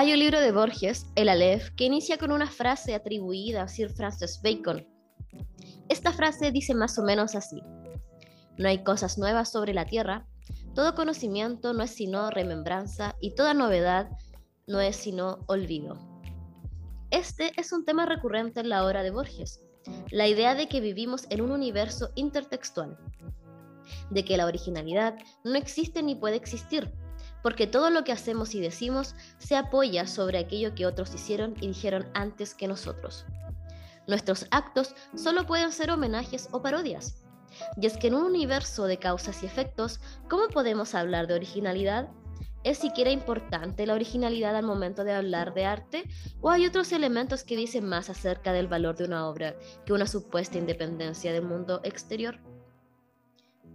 Hay un libro de Borges, El Aleph, que inicia con una frase atribuida a Sir Francis Bacon. Esta frase dice más o menos así. No hay cosas nuevas sobre la tierra, todo conocimiento no es sino remembranza y toda novedad no es sino olvido. Este es un tema recurrente en la obra de Borges, la idea de que vivimos en un universo intertextual, de que la originalidad no existe ni puede existir, porque todo lo que hacemos y decimos se apoya sobre aquello que otros hicieron y dijeron antes que nosotros. Nuestros actos solo pueden ser homenajes o parodias. Y es que en un universo de causas y efectos, ¿cómo podemos hablar de originalidad? ¿Es siquiera importante la originalidad al momento de hablar de arte? ¿O hay otros elementos que dicen más acerca del valor de una obra que una supuesta independencia del mundo exterior?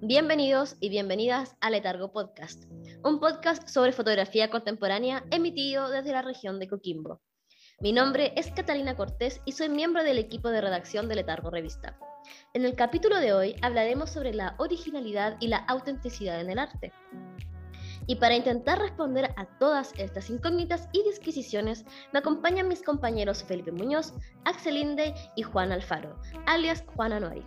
Bienvenidos y bienvenidas a Letargo Podcast, un podcast sobre fotografía contemporánea emitido desde la región de Coquimbo. Mi nombre es Catalina Cortés y soy miembro del equipo de redacción de Letargo Revista. En el capítulo de hoy hablaremos sobre la originalidad y la autenticidad en el arte. Y para intentar responder a todas estas incógnitas y disquisiciones, me acompañan mis compañeros Felipe Muñoz, Axel Inde y Juan Alfaro, alias Juan Anuari.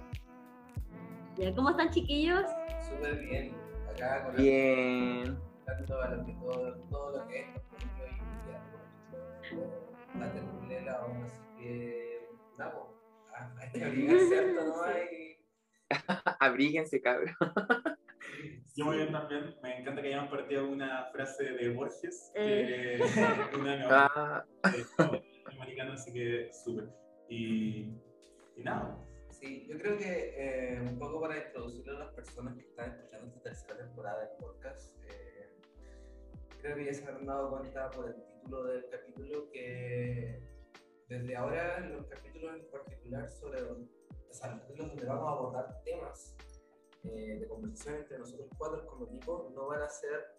¿Cómo están, chiquillos? Súper bien. Acá con Bien. todo, lo que, todo, todo lo que es hoy en día. La terminela, así que. Nada, pues, hay que abrigarse, ¿cierto? No hay. Abríguense, cabrón. Yo muy bien también. Me encanta que hayamos partido una frase de Borges, Eh. que una de mis Ah, americano, así que súper. Y, y nada, Sí, yo creo que eh, un poco para introducirle a las personas que están escuchando esta tercera temporada del podcast, eh, creo que ya se habrán dado cuenta por el título del capítulo que desde ahora los capítulos en particular sobre o los capítulos donde vamos a abordar temas eh, de conversación entre nosotros cuatro como equipo no van a ser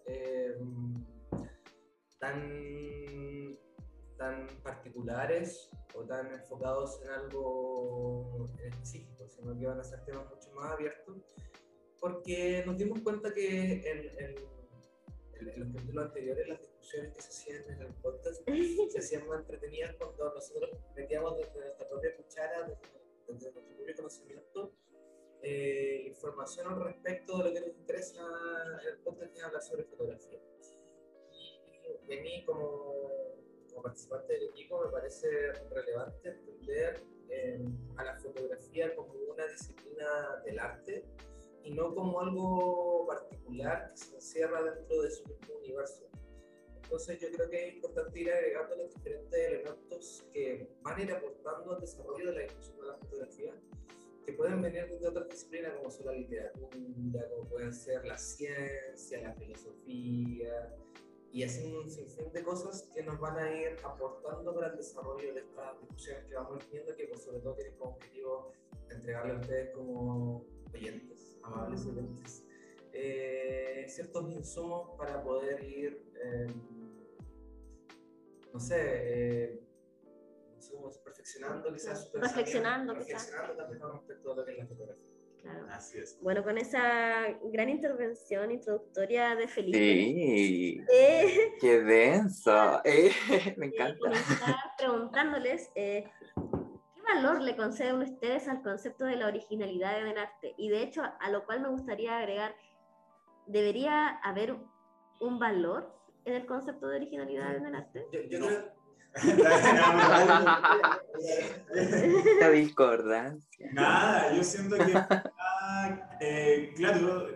tan tan particulares o tan enfocados en algo en específico, sino que van a ser temas mucho más abiertos, porque nos dimos cuenta que en, en- en- los capítulos anteriores las discusiones que se hacían en el podcast se hacían más entretenidas cuando nosotros metíamos desde nuestra propia cuchara, desde, desde nuestro propio conocimiento, eh, información al respecto de lo que nos interesa en el podcast, que es hablar sobre fotografía. Y, y a mí como como participante del equipo me parece relevante entender eh, a la fotografía como una disciplina del arte y no como algo particular que se encierra dentro de su mismo universo. Entonces yo creo que es importante ir agregando los diferentes elementos que van a ir aportando al desarrollo de la discusión de la fotografía, que pueden venir desde otras disciplinas como son la literatura, como pueden ser la ciencia, la filosofía, y así un sinfín de cosas que nos van a ir aportando para el desarrollo de estas discusiones que vamos teniendo, que pues, sobre todo tienen como objetivo entregarle a ustedes como oyentes, amables oyentes, eh, ciertos insumos para poder ir, eh, no sé, eh, no sé cómo es, perfeccionando quizás su pensamiento, Reflexionando, quizás. también con respecto a lo que es la fotografía. Claro. así es. Bueno, con esa gran intervención introductoria de Felipe. sí. eh, Qué denso. Eh, me encanta. preguntándoles eh, qué valor le conceden ustedes al concepto de la originalidad en el arte. Y de hecho, a lo cual me gustaría agregar, ¿debería haber un valor en el concepto de originalidad en el arte? Yo, yo No. creo... La discordancia. Nada, yo siento que, ah, eh, claro,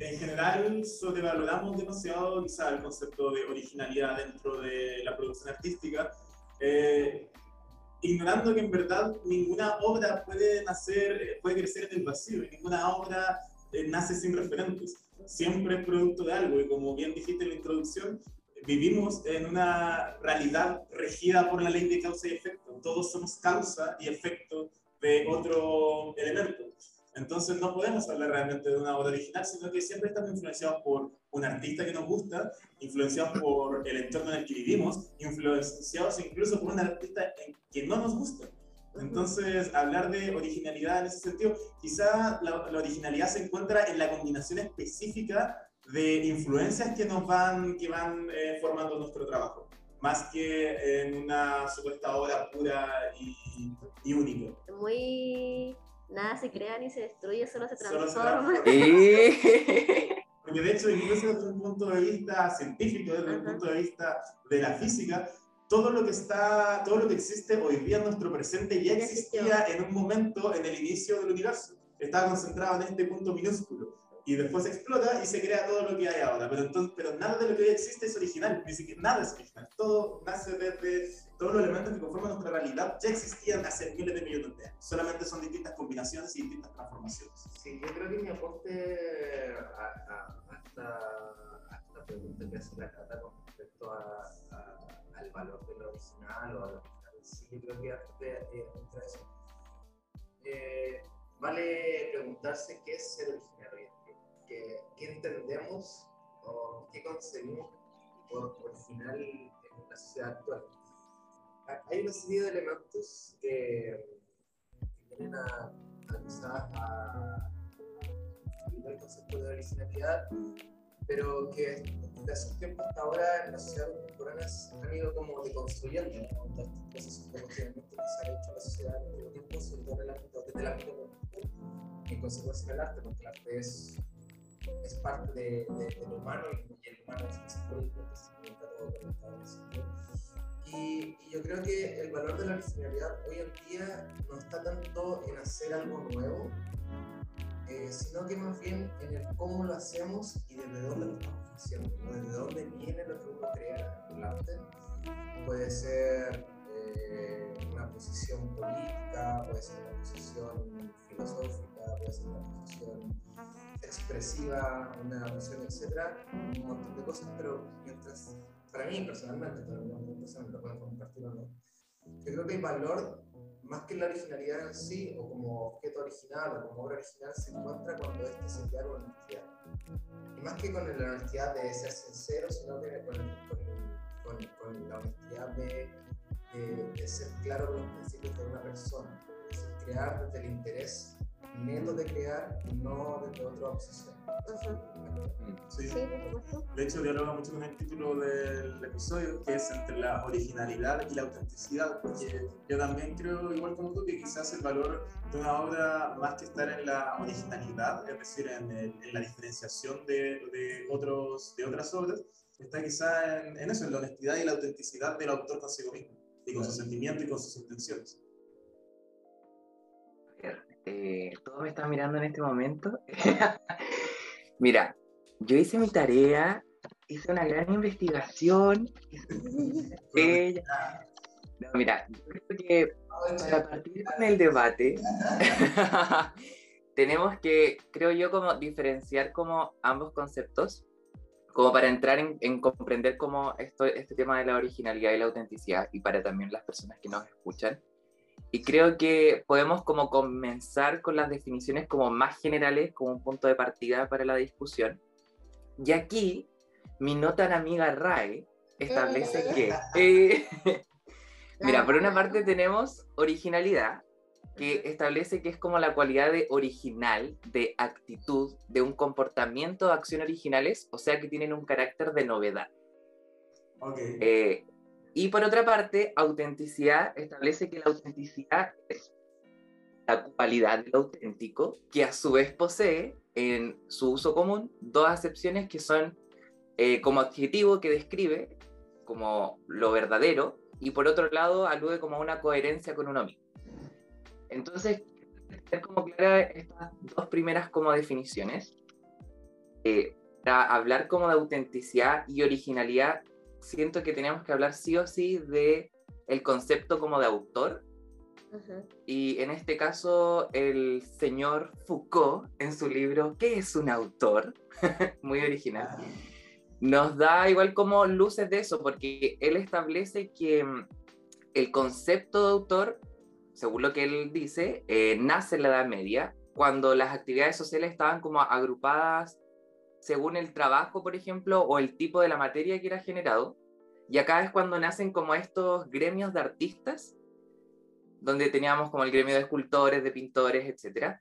en general sobrevaloramos demasiado quizá el concepto de originalidad dentro de la producción artística, eh, ignorando que en verdad ninguna obra puede nacer, eh, puede crecer en el vacío, ninguna obra eh, nace sin referentes, siempre es producto de algo, y como bien dijiste en la introducción, vivimos en una realidad regida por la ley de causa y efecto. Todos somos causa y efecto de otro elemento. Entonces no podemos hablar realmente de una obra original, sino que siempre estamos influenciados por un artista que nos gusta, influenciados por el entorno en el que vivimos, influenciados incluso por un artista que no nos gusta. Entonces, hablar de originalidad en ese sentido, quizá la, la originalidad se encuentra en la combinación específica de influencias que nos van, que van eh, formando nuestro trabajo. más que en una supuesta obra pura y, y única. Muy... Nada se crea ni se destruye, solo se Solo se transforma. Porque de hecho, incluso desde un punto de vista científico, desde un punto de vista de la física, todo lo que está, todo lo que existe hoy día en nuestro presente ya existía en un momento en el inicio del universo. Estaba concentrado en este punto minúsculo. Y después explota y se crea todo lo que hay ahora. Pero, entonces, pero nada de lo que hoy existe es original. Ni siquiera, nada es original. Todo nace desde todos los elementos que conforman nuestra realidad ya existían hace miles de millones de años. Solamente son distintas combinaciones y distintas transformaciones. Sí, yo creo que mi aporte a, a- a esta, a esta pregunta que hace la Cata con respecto al valor de lo original o a lo original sí, yo creo que eh, entra eso. Eh, vale preguntarse qué es ser original qué, qué entendemos o qué concebimos por original en la sociedad actual. Ha- Hay una serie de elementos que, que vienen a, a el concepto de originalidad, pero que desde hace un tiempo hasta ahora en la sociedad contemporánea han ido como deconstruyendo ¿no? todas estas cosas que se han hecho en la sociedad en el tiempo, sobre todo en el ámbito, desde el ámbito y en consecuencia en el arte, porque el arte es, es parte de, de, de lo humano y, el humano es sentido. Y, y yo creo que el valor de la originalidad hoy en día no está tanto en hacer algo nuevo, eh, sino que más bien en el cómo lo hacemos y desde dónde lo estamos haciendo, desde dónde viene lo que uno crea en el arte. Puede ser posición política, puede ser una posición filosófica, puede ser una posición expresiva, una posición, etcétera, un montón de cosas, pero mientras, para mí personalmente, para algunas personas lo pueden compartir o no, yo creo que el valor más que la originalidad en sí, o como objeto original, o como obra original, se encuentra cuando este se crea con honestidad. Y más que con la honestidad de ser sincero, sino que con, con- con- con la honestidad de, de- de ser claro con los principios de una persona. Es decir, crear desde el interés neto de crear y no desde otra obsesión. Sí. Sí. De hecho, dialoga mucho con el título del episodio, que es entre la originalidad y la autenticidad, porque yo también creo, igual como tú, que quizás el valor de una obra, más que estar en la originalidad, es decir, en, el- en la diferenciación de, de otros, de otras obras, está quizás en, en eso, en la honestidad y la autenticidad del autor consigo mismo, y con sus sentimientos y con sus intenciones. Eh, todos me están mirando en este momento. Mira, yo hice mi tarea, hice una gran investigación. hice- No, mira, yo creo que para partir con el debate, tenemos que, creo yo, como diferenciar como ambos conceptos, como para entrar en, en comprender cómo esto, este tema de la originalidad y la autenticidad, y para también las personas que nos escuchan. Y creo que podemos como comenzar con las definiciones como más generales, como un punto de partida para la discusión. Y aquí, mi no tan amiga RAE establece que... eh, Mira, por una parte tenemos originalidad, que establece que es como la cualidad de original, de actitud, de un comportamiento o acción originales, o sea que tienen un carácter de novedad. Ok. Eh, y por otra parte, autenticidad establece que la autenticidad es la cualidad del auténtico, que a su vez posee en su uso común dos acepciones que son eh, como adjetivo que describe como lo verdadero y por otro lado alude como a una coherencia con uno mismo. Entonces, tener como clara estas dos primeras como definiciones, eh, para hablar como de autenticidad y originalidad, siento que tenemos que hablar sí o sí de el concepto como de autor. Y en este caso el señor Foucault en su libro ¿Qué es un autor? muy original. Nos da igual como luces de eso, porque él establece que mm, el concepto de autor, según lo que él dice, eh, nace en la Edad Media, cuando las actividades sociales estaban como agrupadas según el trabajo, por ejemplo, o el tipo de la materia que era generado. Y acá es cuando nacen como estos gremios de artistas, donde teníamos como el gremio de escultores, de pintores, etc.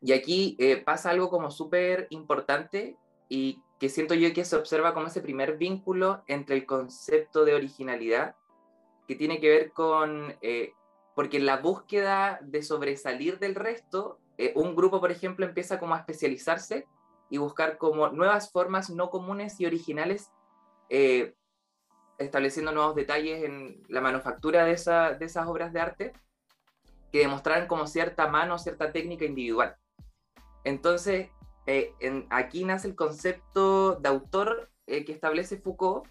Y aquí eh, pasa algo como súper importante y que siento yo que se observa como ese primer vínculo entre el concepto de originalidad, que tiene que ver con, eh, porque en la búsqueda de sobresalir del resto, eh, un grupo, por ejemplo, empieza como a especializarse y buscar como nuevas formas no comunes y originales, eh, estableciendo nuevos detalles en la manufactura de, esa, de esas obras de arte que demostraran como cierta mano, cierta técnica individual. Entonces, eh, aquí nace el concepto de autor eh, que establece Foucault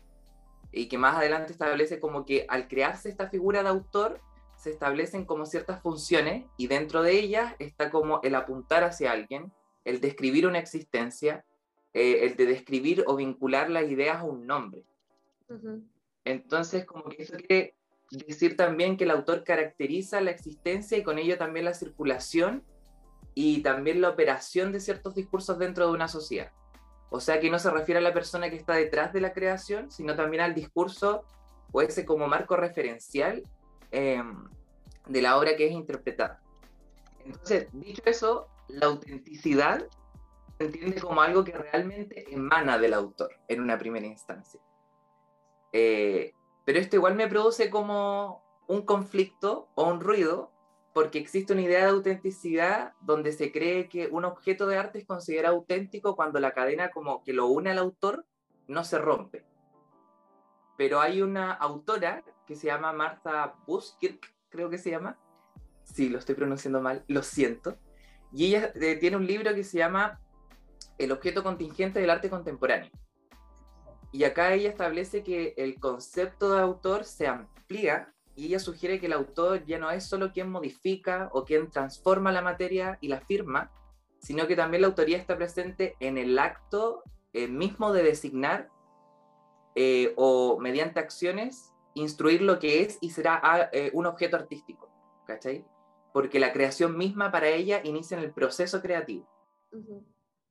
y que más adelante establece como que al crearse esta figura de autor se establecen como ciertas funciones y dentro de ellas está como el apuntar hacia alguien, el describir una existencia, eh, el de describir o vincular las ideas a un nombre. Entonces, como que eso quiere decir también que el autor caracteriza la existencia y con ello también la circulación y también la operación de ciertos discursos dentro de una sociedad. O sea que no se refiere a la persona que está detrás de la creación, sino también al discurso o ese como marco referencial em, de la obra que es interpretada. Entonces, dicho eso, la autenticidad se entiende como algo que realmente emana del autor en una primera instancia. Eh, pero esto igual me produce como un conflicto o un ruido porque existe una idea de autenticidad donde se cree que un objeto de arte es considerado auténtico cuando la cadena como que lo une al autor no se rompe. Pero hay una autora que se llama Martha Buskirk, creo que se llama. Sí, lo estoy pronunciando mal, lo siento. Y ella eh, tiene un libro que se llama El objeto contingente del arte contemporáneo. Y acá ella establece que el concepto de autor se amplía y ella sugiere que el autor ya no es solo quien modifica o quien transforma la materia y la firma, sino que también la autoría está presente en el acto eh, mismo de designar eh, o mediante acciones instruir lo que es y será ah, eh, un objeto artístico, ¿cachai? Porque la creación misma para ella inicia en el proceso creativo.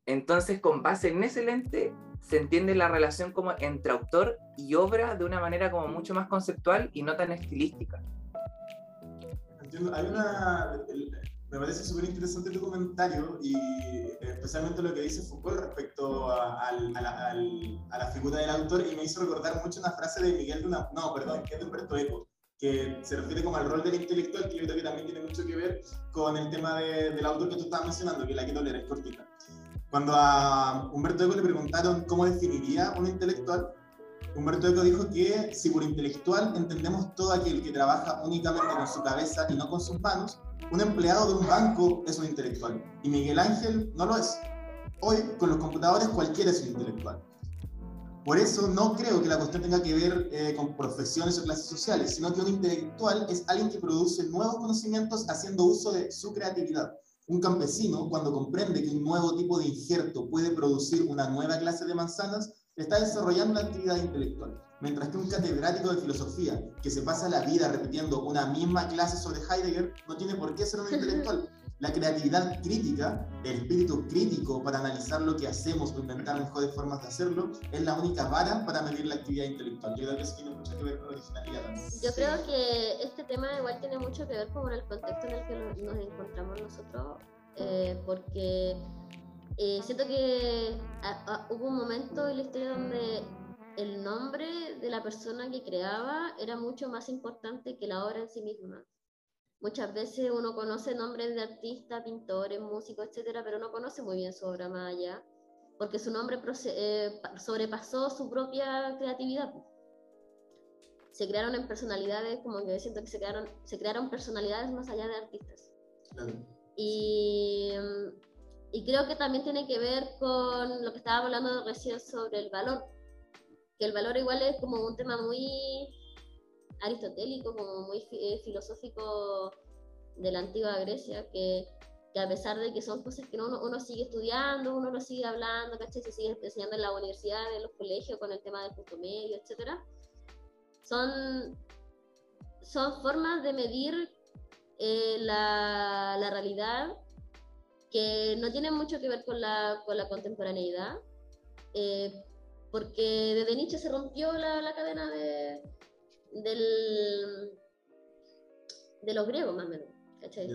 Entonces, con base en ese lente, se entiende la relación como entre autor y obra de una manera como mucho más conceptual y no tan estilística. Entiendo. Hay una... Me parece súper interesante tu comentario y especialmente lo que dice Foucault respecto a, la, a, la, figura del autor y me hizo recordar mucho una frase de Miguel de una... No, perdón, que es de Humberto Eco, que se refiere como al rol del intelectual, que yo creo que también tiene mucho que ver con el tema de, del autor que tú estabas mencionando, que la quiero leer, es cortita. Cuando a Humberto Eco le preguntaron cómo definiría un intelectual, Humberto Eco dijo que si por intelectual entendemos todo aquel que trabaja únicamente con su cabeza y no con sus manos, un empleado de un banco es un intelectual. Y Miguel Ángel no lo es. Hoy, con los computadores, cualquiera es un intelectual. Por eso no creo que la cuestión tenga que ver eh, con profesiones o clases sociales, sino que un intelectual es alguien que produce nuevos conocimientos haciendo uso de su creatividad. Un campesino, cuando comprende que un nuevo tipo de injerto puede producir una nueva clase de manzanas, está desarrollando una actividad intelectual. Mientras que un catedrático de filosofía que se pasa la vida repitiendo una misma clase sobre Heidegger no tiene por qué ser un intelectual. La creatividad crítica, el espíritu crítico para analizar lo que hacemos o inventar mejores formas de hacerlo, es la única vara para medir la actividad intelectual. Yo creo que eso tiene mucho que ver con la originalidad también. Yo creo que este tema igual tiene mucho que ver con el contexto en el que nos encontramos nosotros, eh, porque eh, siento que hubo un momento en la historia donde el nombre de la persona que creaba era mucho más importante que la obra en sí misma. Muchas veces uno conoce nombres de artistas, pintores, músicos, etcétera, pero no conoce muy bien su obra más allá, porque su nombre eh, sobrepasó su propia creatividad. Se crearon en personalidades, como que siento que se crearon, se crearon personalidades más allá de artistas. Y, y creo que también tiene que ver con lo que estábamos hablando recién sobre el valor, que el valor igual es como un tema muy aristotélico, como muy eh, filosófico de la antigua Grecia, que, que, a pesar de que son cosas que uno, uno sigue estudiando, uno lo sigue hablando, ¿cachai? se sigue enseñando en la universidad, en los colegios con el tema del punto medio, etc. Son, son formas de medir eh, la, la, realidad que no tienen mucho que ver con la, con la contemporaneidad, eh, porque desde Nietzsche se rompió la, la cadena de, del, de los griegos más o menos, ¿cachai?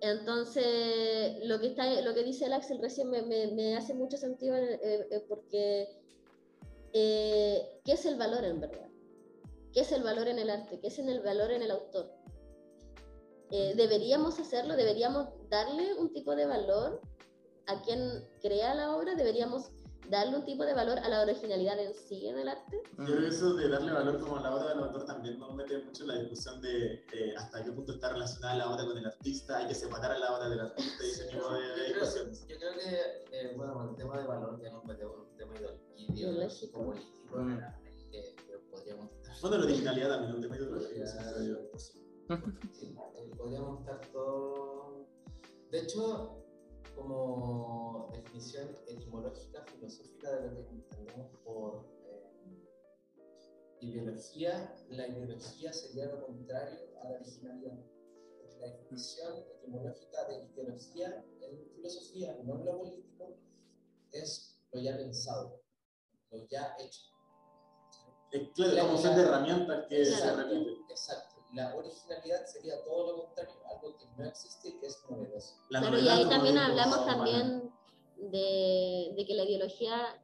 Entonces, lo que, está, lo que dice el Axel recién me, me, me hace mucho sentido eh, eh, porque eh, ¿qué es el valor en verdad? ¿Qué es el valor en el arte? ¿Qué es el valor en el autor? Eh, ¿Deberíamos hacerlo? ¿Deberíamos darle un tipo de valor a quien crea la obra? ¿Deberíamos darle un tipo de valor a la originalidad en sí en el arte? Yo creo que eso de darle valor como a la obra del autor también nos mete mucho en la discusión de eh, hasta qué punto está relacionada la obra con el artista, hay que separar a la obra del artista y ese tipo de, discusiones. yo creo que, eh, bueno, el tema de valor ya nos metemos en un tema ideológico, político, Mm. que, que podríamos estar. Bueno, la originalidad también es un tema ideológico, eh, podríamos estar todos. De hecho, como definición etimológica, filosófica de lo que entendemos por eh, ideología, la ideología sería lo contrario a la originalidad. La definición etimológica de ideología en filosofía, no en lo político, es lo ya pensado, lo ya hecho. Es claro, como ser de herramientas que se repiten. Exacto. La originalidad sería todo lo contrario, algo que no existe y que es novedoso. La Claro, y ahí también hablamos también de, de que la ideología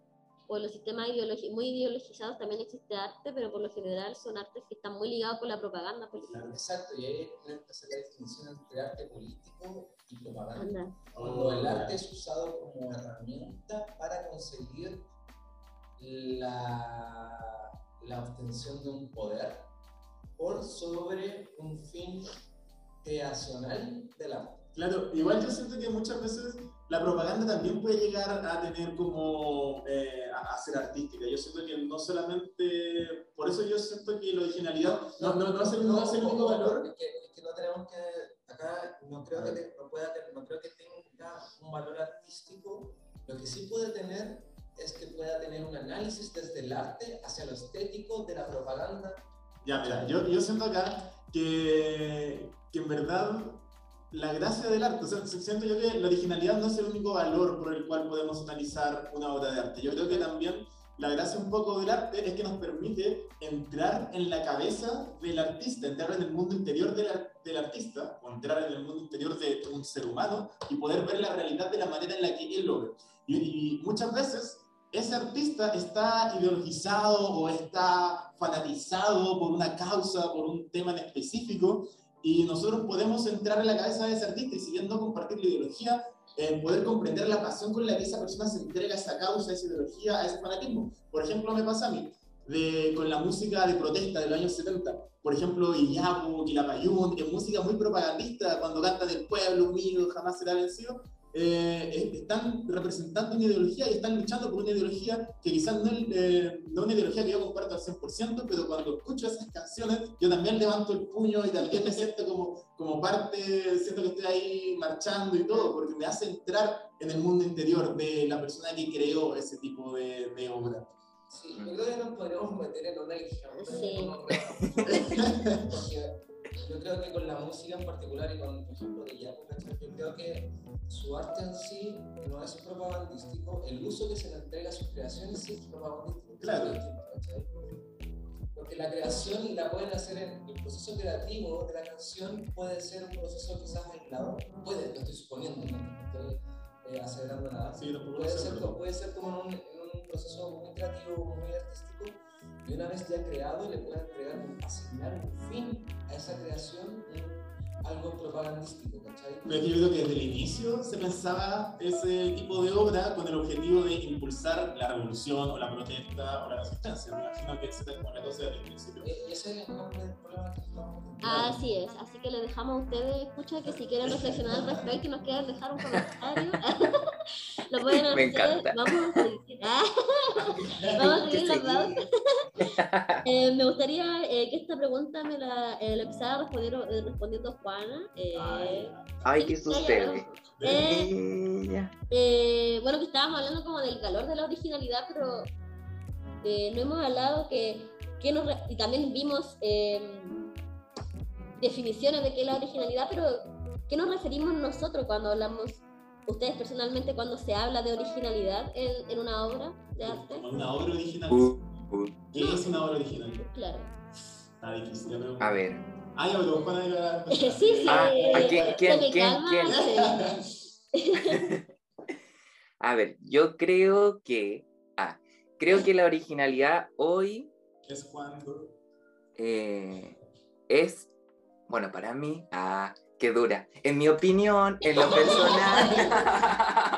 o los sistemas ideologi- muy ideologizados también existe arte, pero por lo general son artes que están muy ligados con la propaganda política. Claro. Exacto, y ahí hacer la definición entre arte político y propaganda. Anda. Cuando el arte es usado como herramienta para conseguir la, la obtención de un poder por sobre un fin creacional del arte. Claro, igual yo siento que muchas veces la propaganda también puede llegar a tener como, eh, a, a ser artística. Yo siento que no solamente, por eso yo siento que la originalidad no, no, no es el, no es el único valor. Es que, es que no tenemos que, acá no creo que, te- no pueda no creo que tenga un valor artístico. Lo que sí puede tener es que pueda tener un análisis desde el arte hacia lo estético de la propaganda. Ya, mira, yo, yo siento acá que, que en verdad la gracia del arte, o sea, siento yo que la originalidad no es el único valor por el cual podemos analizar una obra de arte. Yo creo que también la gracia un poco del arte es que nos permite entrar en la cabeza del artista, entrar en el mundo interior del, del artista, o entrar en el mundo interior de un ser humano y poder ver la realidad de la manera en la que él lo ve. Y, y muchas veces ese artista está ideologizado o está fanatizado por una causa, por un tema en específico, y nosotros podemos entrar en la cabeza de ese artista y si bien no compartir la ideología, eh, poder comprender la pasión con la que esa persona se entrega a esa causa, a esa ideología, a ese fanatismo. Por ejemplo, me pasa a mí, con la música de protesta de los años 70. Por ejemplo, Iyapu, Quilapayún, que es música muy propagandista, cuando canta del pueblo unido, jamás será vencido, eh, eh, están representando una ideología y están luchando por una ideología que quizás no es eh, no una ideología que yo comparto al 100%, pero cuando escucho esas canciones yo también levanto el puño y también me siento como, como parte, siento que estoy ahí marchando y todo, porque me hace entrar en el mundo interior de la persona que creó ese tipo de, de obra. Sí, yo creo que nos podríamos meter en una religión. Sí. yo creo que con la música en particular y con, por ejemplo, de Yapo, yo creo que su arte en sí no es propagandístico, el uso que se le entrega a sus creaciones sí es propagandístico. Claro. Porque la creación la pueden hacer en el proceso creativo de la canción, puede ser un proceso quizás aislado, puede, lo estoy suponiendo, no estoy eh, acelerando nada. Sí, Puede ser, puede ser como en un, en un proceso muy creativo, y una vez ya creado le pueden entregar, un- asignar un fin a esa creación, un- algo propagandístico, ¿cachai? Pero es que yo creo que desde el inicio se pensaba ese tipo de obra con el objetivo de impulsar la revolución o la protesta o la resistencia. Me imagino que esa es la cosa desde el principio. Eh, Y ese es el nombre del problema que estamos teniendo. Así es, así que le dejamos a ustedes, escucha, que si quieren reflexionar al respecto y nos quieran dejar un comentario, lo pueden hacer. Me encanta. Vamos a seguir, Ah, vamos a seguir la seguir. pauta. Eh, me gustaría eh, que esta pregunta me la, eh, la empezara respondiendo, eh, respondiendo Juana. eh, Ay, ¿qué sí, ya, sucede? bueno, que estábamos hablando como del valor de la originalidad, pero no hemos hablado que, que nos y también vimos eh, definiciones de qué es la originalidad, pero ¿qué nos referimos nosotros cuando hablamos, ustedes personalmente, cuando se habla de originalidad en, en una obra de arte? Una obra original. Uh, uh. ¿Qué es una obra original? Claro. Está difícil la pregunta. A ver, Ah, ya, pero Juana era... Sí, sí. Ah, ¿a quién, me. A ver, yo creo que. Ah, creo que la originalidad hoy Es cuando... eh, es. Bueno, para mí. Ah, dura. En mi opinión, en lo personal.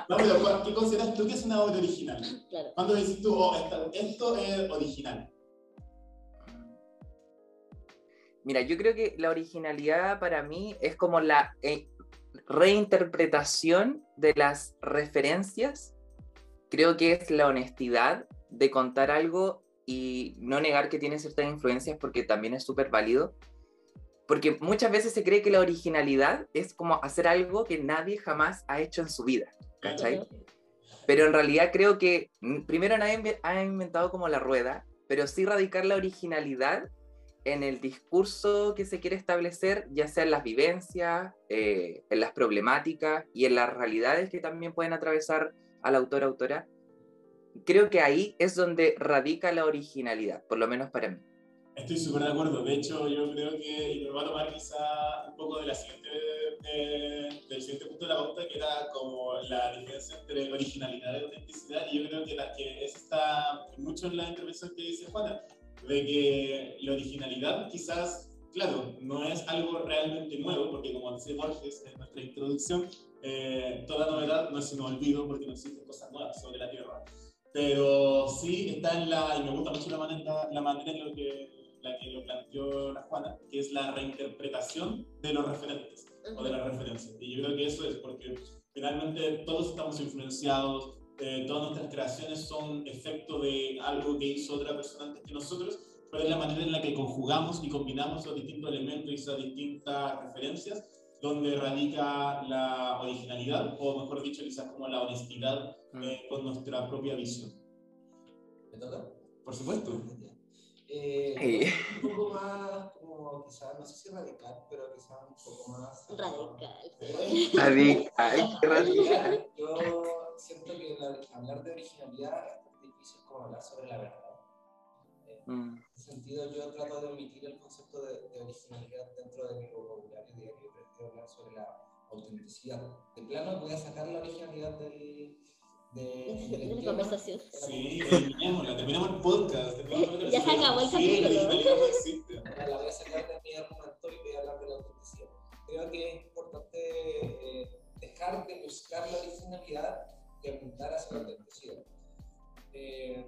No, pero ¿cuál- ¿qué consideras tú que es una obra original? Claro. ¿Cuándo dices tú, oh, esta- esto es original? Mira, yo creo que la originalidad para mí es como la eh, reinterpretación de las referencias. Creo que es la honestidad de contar algo y no negar que tiene ciertas influencias porque también es súper válido. Porque muchas veces se cree que la originalidad es como hacer algo que nadie jamás ha hecho en su vida, ¿cachai? Ujú. Pero en realidad creo que mm, primero nadie ha inventado como la rueda, pero sí radicar la originalidad en el discurso que se quiere establecer, ya sea en las vivencias, eh, en las problemáticas y en las realidades que también pueden atravesar al autor autora. Creo que ahí es donde radica la originalidad, por lo menos para mí. Estoy súper de acuerdo. De hecho, yo creo que, y me voy a tomar quizá un poco de la siguiente, del siguiente punto de la pauta, que era como la diferencia entre originalidad y autenticidad. Y yo creo que, la, que eso está mucho en la intervención que dice Juana, de que la originalidad quizás, claro, no es algo realmente nuevo, porque como dice Borges en nuestra introducción, eh, toda novedad no es sino olvido porque no existen cosas nuevas sobre la Tierra pero sí está en la, y me gusta mucho la manera, la manera en lo que, la que lo planteó la Juana, que es la reinterpretación de los referentes o de las referencias. Y yo creo que eso es porque finalmente todos estamos influenciados, eh, todas nuestras creaciones son efecto de algo que hizo otra persona antes que nosotros, pero es la manera en la que conjugamos y combinamos los distintos elementos y esas distintas referencias donde radica la originalidad, o mejor dicho, quizás como la honestidad eh, con nuestra propia visión. ¿Me toca? Por supuesto. Eh, Sí. Un poco más, como quizás, no sé si radical, pero quizás un poco más. Radical. Eh, Radical, radical. Yo siento que la- hablar de originalidad es tan difícil como hablar sobre la verdad. Eh, Mm, En ese sentido, yo trato de omitir el concepto de, de originalidad dentro de mi vocabulario diario. Prefiero hablar sobre la autenticidad. De plano, voy a sacar la originalidad del. De, la tema. conversación. Sí, terminémosla, terminamos el podcast. terminamos Ya se acabó el Sí, capítulo. la la voy a sacar de mi argumento y voy a hablar de la autenticidad. Creo que es importante eh, dejar de buscar la originalidad y apuntar hacia la autenticidad. Eh,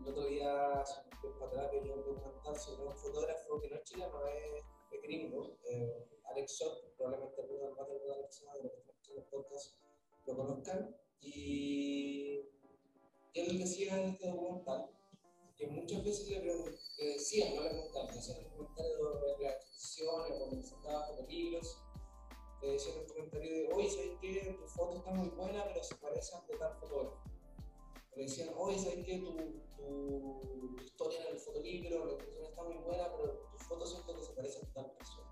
el otro día, hace un tiempo atrás, veía un documental sobre un fotógrafo que no es chileno, es, es gringo, eh, Alex Shot, probablemente algunas más de algunas personas de los que están escuchando el podcast lo conozcan. Y él decía en este documental que muchas veces le, le decían, no le preguntaban, le hacían el comentario de las exposiciones, cuando presentaba fotolibros, le decían el comentario de, oye, ¿sabes qué? Tu foto está muy buena, pero se parece a tal fotógrafo. Le decían, oye, ¿sabes qué? Tu, tu, historia en el fotolibro, la exposición está muy buena, pero tu foto siento que se parece a tal persona.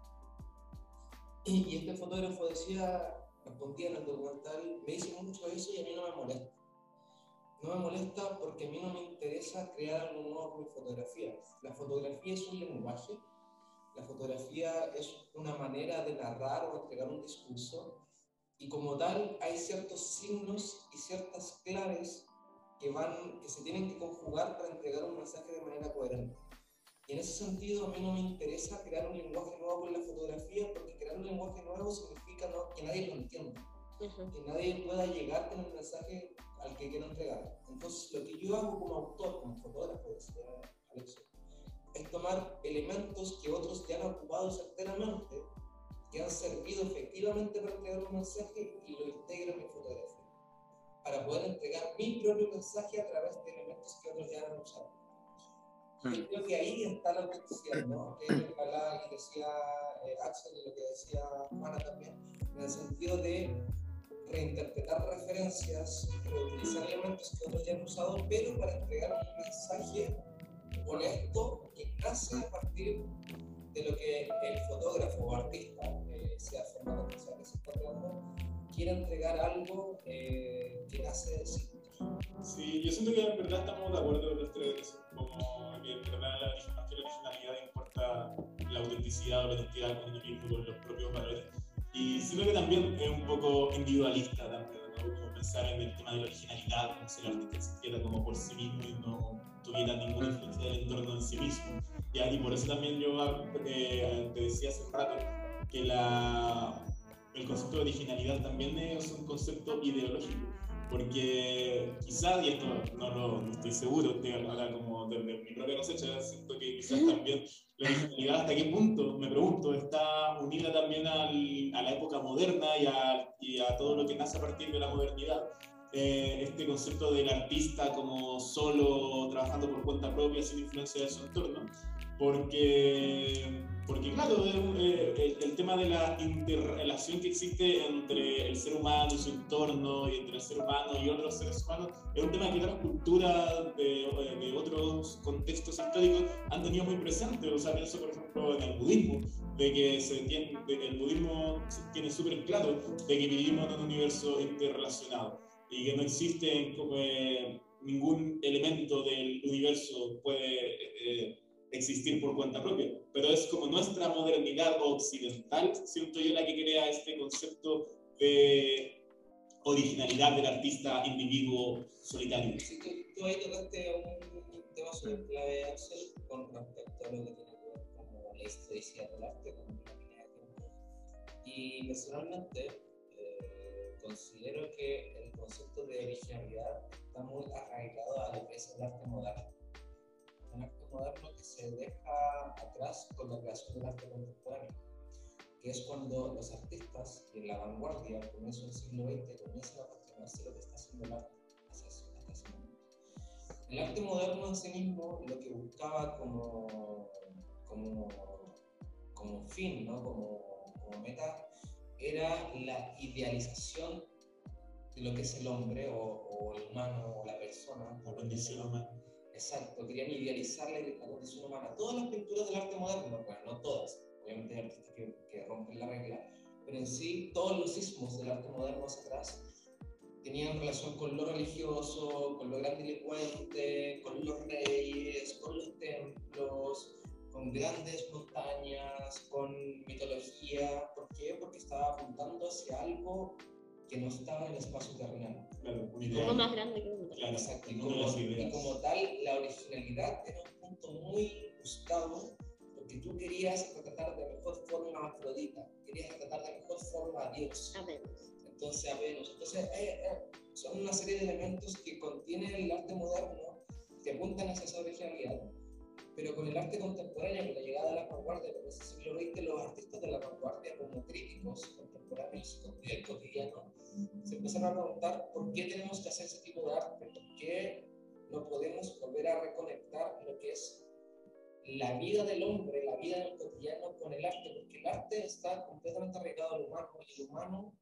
Y este fotógrafo decía, respondía en el documental, me dice mucho eso y a mí no me molesta. No me molesta porque a mí no me interesa crear algo nuevo con mi fotografía. La fotografía es un lenguaje, la fotografía es una manera de narrar o entregar un discurso y como tal hay ciertos signos y ciertas claves que, van, que se tienen que conjugar para entregar un mensaje de manera coherente. Y en ese sentido a mí no me interesa crear un lenguaje nuevo con la fotografía porque crear un lenguaje nuevo significa no- que nadie lo entienda Ujú. que nadie pueda llegar con el mensaje al que quiero entregar. Entonces, lo que yo hago como autor, como fotógrafo, decía Alex, es tomar elementos que otros ya han ocupado certeramente, que han servido efectivamente para entregar un mensaje y lo integro en mi fotografía, para poder entregar mi propio mensaje a través de elementos que otros ya han usado. Mm, creo que ahí está la ¿no? Que lo que decía eh, Axel y lo que decía Juana también, en el sentido de reinterpretar referencias, reutilizar elementos que otros ya han usado, pero para entregar un mensaje honesto que nace a partir de lo que el fotógrafo o artista, eh, sea formato que sea que se está creando, quiere entregar algo eh, que nace de sí. Sí, yo siento que en verdad estamos de acuerdo los tres, como que en verdad la, más que la originalidad importa la autenticidad o la identidad con uno mismo, con los propios valores. Y siento que también es un poco individualista también, ¿no? Como pensar en el tema de la originalidad, como si el artista existiera como por sí mismo y no tuviera ninguna influencia del entorno en sí mismo. Y, y por eso también yo eh, te decía hace un rato que la, el concepto de originalidad también es un concepto ideológico porque quizás, y esto no, lo no estoy seguro, ahora como desde mi propia cosecha, siento que quizás también la originalidad hasta qué punto, me pregunto, está unida también al, a la época moderna y a, y a, todo lo que nace a partir de la modernidad. Eh, este concepto del artista como solo trabajando por cuenta propia sin influencia de su entorno, porque porque claro, eh, el, tema de la interrelación que existe entre el ser humano y su entorno, y entre el ser humano y otros seres humanos, es un tema que otras culturas de, de otros contextos históricos han tenido muy presente. O sea, pienso, por ejemplo, en el budismo, de que se tiene, el budismo tiene súper claro de que vivimos en un universo interrelacionado y que no existe eh, ningún elemento del universo puede... Eh, existir por cuenta propia, pero es como nuestra modernidad occidental, siento yo, la que crea este concepto de originalidad del artista individuo solitario. Sí, tú, tú ahí tocaste un tema súper clave, Axel, con respecto a lo que tiene que ver con la historicidad del arte, con la de tiempo. Y personalmente eh, considero que el concepto de originalidad está muy arraigado a lo que es el arte moderno moderno que se deja atrás con la creación del arte contemporáneo, que es cuando los artistas en la vanguardia, al comienzo del siglo XX, comienzan a cuestionarse lo que está haciendo el arte hasta ese, momento. El arte moderno en sí mismo lo que buscaba como, como, como fin, ¿no? como, como meta, era la idealización de lo que es el hombre o, o el humano o la persona. La condición humana Exacto, querían idealizar la, condición humana. Todas las pinturas del arte moderno, bueno, no todas, obviamente hay artistas que, que, rompen la regla, pero en sí todos los sismos del arte moderno hacia atrás tenían relación con lo religioso, con lo grandilocuente, con los reyes, con los templos, con grandes montañas, con mitología. ¿Por qué? Porque estaba apuntando hacia algo que no estaba en el espacio terrenal. Claro, Algo más grande que un Claro, exacto. Y como, y como, tal, la originalidad era un punto muy buscado porque tú querías retratar de mejor forma a Afrodita, querías retratar de mejor forma a Dios. A Venus. Entonces, a Venus. Entonces, eh, eh, son una serie de elementos que contiene el arte moderno que apuntan hacia esa originalidad pero con el arte contemporáneo, con la llegada de la vanguardia, en ese siglo XX, los artistas de la vanguardia, como críticos contemporáneos del cotidiano, se empezaron a preguntar por qué tenemos que hacer ese tipo de arte, por qué no podemos volver a reconectar lo que es la vida del hombre, la vida del cotidiano con el arte, porque el arte está completamente arraigado al humano y el humano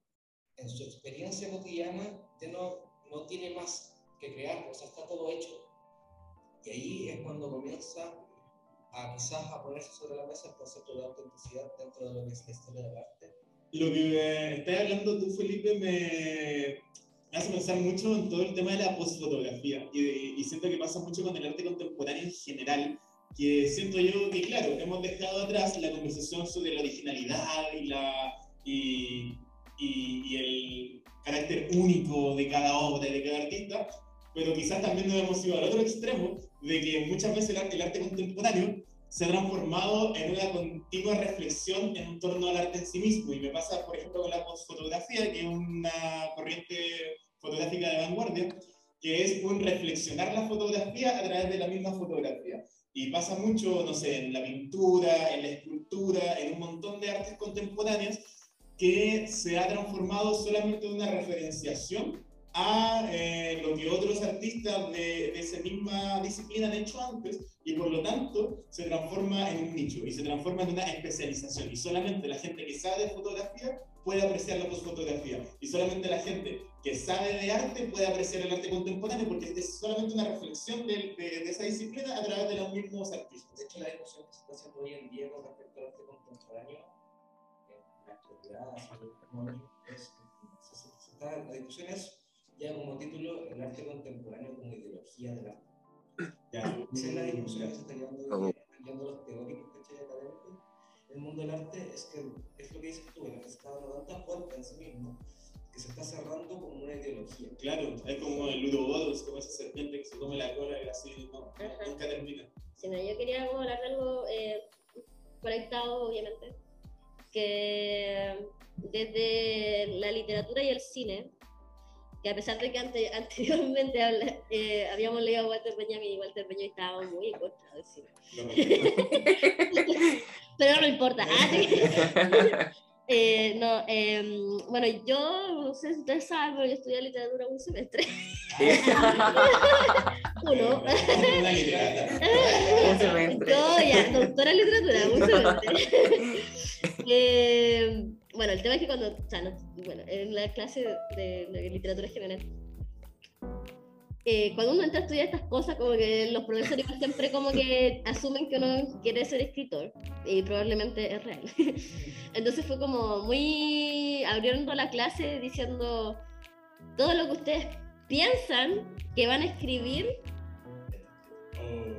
en su experiencia cotidiana ya no, no tiene más que crear, o sea, está todo hecho. Y ahí es cuando comienza a quizás a ponerse sobre la mesa el concepto de autenticidad dentro de lo que es la historia del arte. Lo que estás hablando tú, Felipe, me hace pensar mucho en todo el tema de la postfotografía y, y siento que pasa mucho con el arte contemporáneo en general, que siento yo que, claro, hemos dejado atrás la conversación sobre la originalidad y, la, y, y, y el carácter único de cada obra, de cada artista, pero quizás también nos hemos ido al otro extremo de que muchas veces el arte, contemporáneo se ha transformado en una continua reflexión en torno al arte en sí mismo. Y me pasa, por ejemplo, con la fotografía, que es una corriente fotográfica de vanguardia, que es un reflexionar la fotografía a través de la misma fotografía. Y pasa mucho, no sé, en la pintura, en la escultura, en un montón de artes contemporáneas, que se ha transformado solamente en una referenciación a eh, lo que otros artistas de, de, esa misma disciplina han hecho antes y por lo tanto se transforma en un nicho y se transforma en una especialización y solamente la gente que sabe de fotografía puede apreciar la fotografía y solamente la gente que sabe de arte puede apreciar el arte contemporáneo porque es solamente una reflexión de, de, de esa disciplina a través de los mismos artistas. De hecho, la discusión que se está haciendo hoy en día con respecto al arte contemporáneo en la actualidad, es, se, se, se la discusión es ya como título el arte contemporáneo como ideología del arte. Ya, esa es la discusión que se está llevando, oh. los teóricos ¿cachai? académicos. el mundo del arte es que es lo que dices tú, el está dando tanta puerta en sí mismo que se está cerrando como una ideología. Claro, es como el Ludobodos, como esa serpiente que se come la cola y así, no, Ajá. nunca termina. Sí, no, yo quería hablar de algo eh, conectado, obviamente, que desde la literatura y el cine, que a pesar de que ante- anteriormente habla- eh, habíamos leído a Walter Benjamin y Walter Benjamin estaba muy en contra del cine. Lo respeto. Pero no importa. Sí. Eh, no, em, bueno, yo no sé si ustedes saben, pero yo estudié literatura un semestre. Uno. Un semestre. Yo ya, doctora en literatura, un semestre. Bueno, el tema es que cuando, o sea, no- bueno, en la clase de, de literatura general, eh, cuando uno entra a estudiar estas cosas, como que los profesores siempre como que asumen que uno quiere ser escritor, y probablemente es real. Entonces fue como muy abriendo la clase diciendo todo lo que ustedes piensan que van a escribir.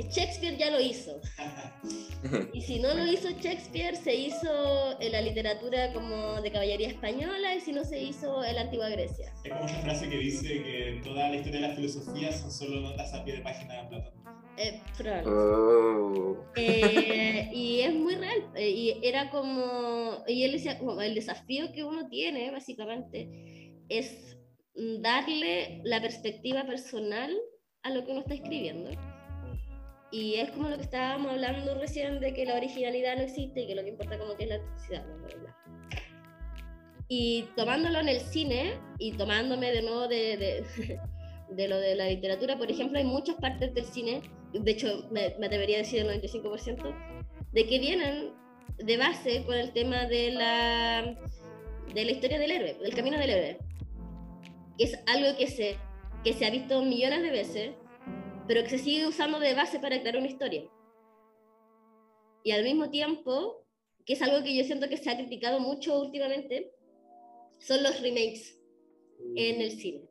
Shakespeare ya lo hizo. Y si no lo hizo Shakespeare, se hizo en la literatura como de caballería española y si no se hizo en la antigua Grecia. Es como esa frase que dice que toda la historia de la filosofía son solo notas a pie de página de Platón. Eh, probable. Oh. Eh, y es muy real. eh, y era como, y él decía, como el desafío que uno tiene básicamente es darle la perspectiva personal a lo que uno está escribiendo. Y es como lo que estábamos hablando recién de que la originalidad no existe y que lo que importa como que es la autenticidad. Y tomándolo en el cine y tomándome de nuevo de, de, de lo de la literatura, por ejemplo, hay muchas partes del cine, de hecho me, me atrevería decir el 95%, de que vienen de base con el tema de la, de la historia del héroe, del camino del héroe. Es algo que se, que se ha visto millones de veces, pero que se sigue usando de base para crear una historia. Y al mismo tiempo, que es algo que yo siento que se ha criticado mucho últimamente, son los remakes en el cine.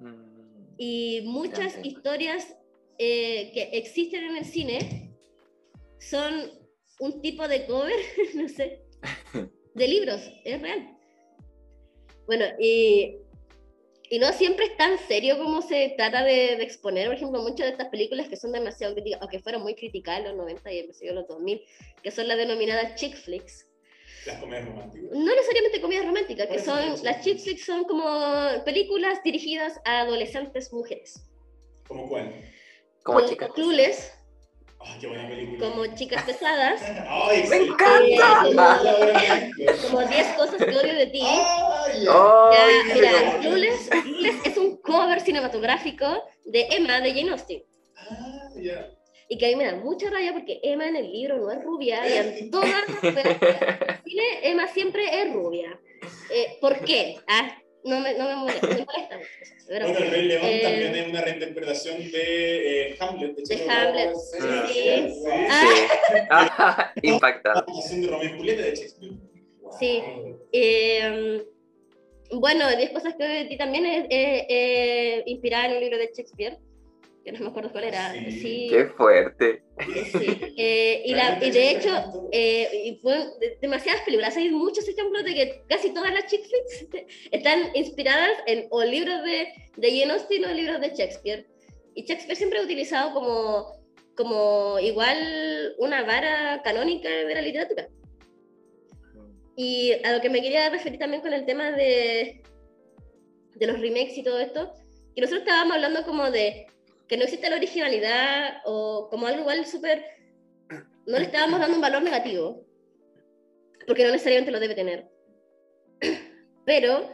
Mm. Y muchas historias eh, que existen en el cine son un tipo de cover, no sé, de libros, es real. Bueno, y, y no siempre es tan serio como se trata de, de exponer, por ejemplo, muchas de estas películas que son demasiado críticas, o que fueron muy criticadas en los 90 y en los 2000, que son las denominadas chick flicks. Las comedias románticas. No necesariamente comedias románticas, que eso, son, sí. las chick flicks son como películas dirigidas a adolescentes mujeres. ¿Como cuál? Como como chicas. Clueless, ¡Ah, qué buena película! como chicas pesadas, ¡Ay, ¡Me encanta! como 10 cosas que odio de ti. ¡Ay! ¡Ay, Ya, mira, Clueless, Clueless es un cover cinematográfico de Emma de Jane Austen. Ah, ya. Y que a mí me da mucha rabia porque Emma en el libro no es rubia y en todas las cine Emma siempre es rubia. Eh, ¿Por qué? Ah, no me, no me molesta, me molesta pero- Bueno, El Rey León Eh, también es una reinterpretación de eh, Hamlet. De, De Shakespeare. Hamlet, Sí, sí. sí. Sí. Ah, Impactado. De Romeo y Julieta de Shakespeare. Sí. Eh, bueno, 10 cosas que odio de ti también es eh, eh, inspirada en un libro de Shakespeare, que no me acuerdo cuál era. Sí. Sí, Qué fuerte. sí. Eh, y, la- y de hecho, eh, y fue de- demasiadas películas. Hay muchos ejemplos de que casi todas las chick flicks están inspiradas en o libros de, de Jane Austen o libros de Shakespeare. Y Shakespeare siempre ha utilizado como, como igual una vara canónica de la literatura. Y a lo que me quería referir también con el tema de, de los remakes y todo esto, que nosotros estábamos hablando como de que no existe la originalidad o como algo igual súper... No le estábamos dando un valor negativo, porque no necesariamente lo debe tener. Pero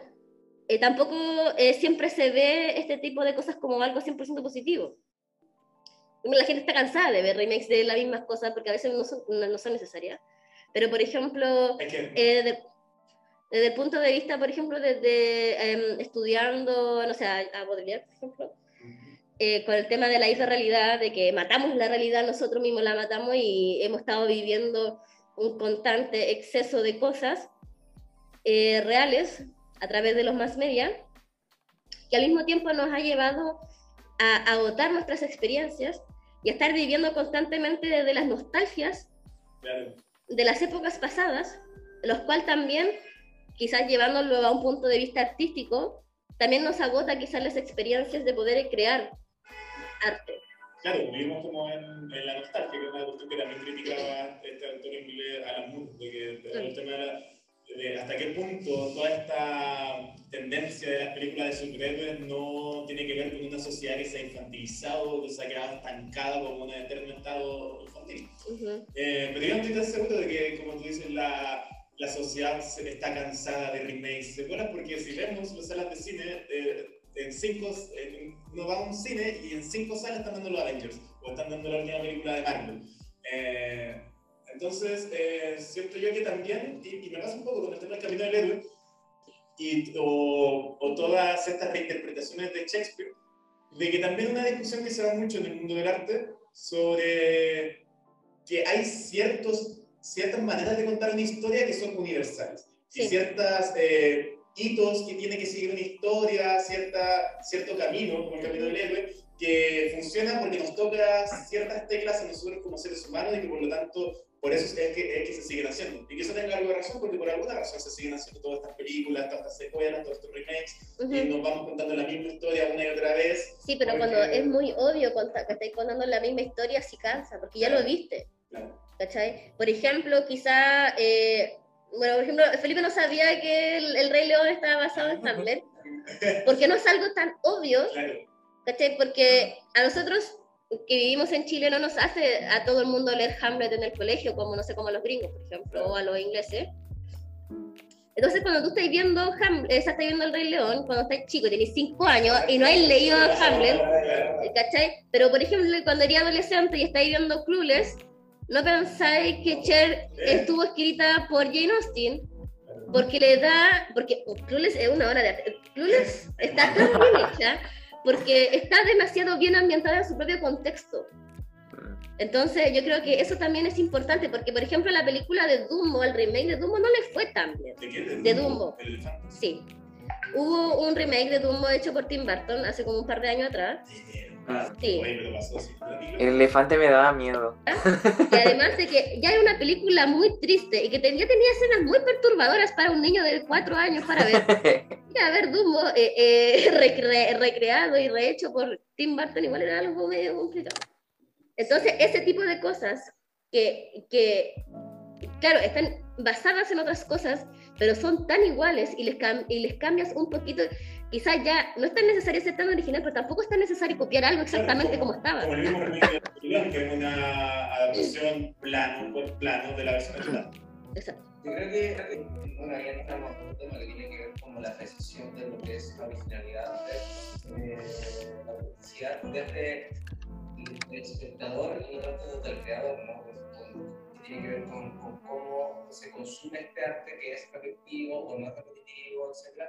eh, tampoco eh, siempre se ve este tipo de cosas como algo 100% positivo. La gente está cansada de ver remakes de las mismas cosas porque a veces no son, no, son necesarias. Pero, por ejemplo, eh, de- desde el punto de vista, por ejemplo, desde em, estudiando, no sé, a, a Baudelaire, por ejemplo, eh, con el tema de la hiperrealidad, de que matamos la realidad, nosotros mismos la matamos y hemos estado viviendo un constante exceso de cosas eh, reales a través de los más media, que al mismo tiempo nos ha llevado a agotar nuestras experiencias y a estar viviendo constantemente desde las nostalgias claro. De las épocas pasadas, los cuales también, quizás llevándolo a un punto de vista artístico, también nos agota quizás las experiencias de poder crear arte. Claro, vivimos como en, en la nostalgia, que es una cuestión que también criticaba este autor inglés Alan Moore, de que el tema era de hasta qué punto toda esta tendencia de las películas de superhéroes no tiene que ver con una sociedad que se ha infantilizado, que se ha quedado estancada como un eterno estado infantil. eh, pero yo no estoy tan seguro de que, como tú dices, la, la sociedad se está cansada de remakes secuelas, porque si vemos las salas de cine, eh, en cinco, en, uno va a un cine y en cinco salas están dando los Avengers, o están dando la última película de Marvel. Eh, entonces, eh, siento yo que también, y, y, me pasa un poco con el tema del Camino del Héroe, y, o, o, todas estas reinterpretaciones de Shakespeare, de que también una discusión que se da mucho en el mundo del arte sobre que hay ciertos, ciertas maneras de contar una historia que son universales, sí. y ciertas eh, hitos que tiene que seguir una historia, cierta, cierto camino, como el camino del héroe, que funciona porque nos toca ciertas teclas a nosotros como seres humanos y que por lo tanto por eso es que, es que se siguen haciendo. Y que eso tenga algo de razón, porque por alguna razón se siguen haciendo todas estas películas, todas estas secuelas, todos estos remakes, uh -huh. y nos vamos contando la misma historia una y otra vez. Sí, pero porque... cuando es muy obvio que estáis contando la misma historia, sí cansa, porque ya claro. lo viste. Claro. ¿Cachai? Por ejemplo, quizá, eh, bueno, por ejemplo, Felipe no sabía que el, el Rey León estaba basado en Hamlet, porque no es algo tan obvio, claro. ¿Cachai? Porque a nosotros que vivimos en Chile no nos hace a todo el mundo leer Hamlet en el colegio, como no sé, como a los gringos, por ejemplo, o a los ingleses. Entonces, cuando tú estás viendo Hamlet, estás viendo El Rey León, cuando estás chico, tenés 5 años y no has leído Hamlet, ¿cachai? Pero, por ejemplo, cuando eres adolescente y estáis viendo Clueless, no pensáis que Cher estuvo escrita por Jane Austen, porque le da, porque Clueless es una hora de. Clueless está tan bien hecha porque está demasiado bien ambientada en su propio contexto. Entonces, yo creo que eso también es importante, porque, por ejemplo, la película de Dumbo, el remake de Dumbo, no le fue tan bien. ¿De qué? ¿De, de Dumbo? Sí. Hubo un remake de Dumbo hecho por Tim Burton hace como un par de años atrás. Ah, sí. El elefante me daba miedo. Y además de que ya era una película muy triste y que tenía, tenía escenas muy perturbadoras para un niño de cuatro años para ver. Y a ver Dumbo eh, eh, recre, recreado y rehecho por Tim Burton igual era algo medio complicado. Entonces, ese tipo de cosas que, que claro, están basadas en otras cosas, pero son tan iguales y les, y les cambias un poquito quizás ya no es tan necesario ser tan original, pero tampoco es tan necesario copiar algo exactamente claro, como, como, estaba. Como el mismo remake de que es una adaptación plano por plano de la versión original. Exacto. Yo creo que, bueno, ahí entramos en un tema que tiene que ver con la precisión de lo que es la originalidad, de, eh, la autenticidad desde el espectador y no tanto desde el creador, ¿no? Tiene que ver con, con, cómo se consume este arte que es repetitivo o no es repetitivo, etc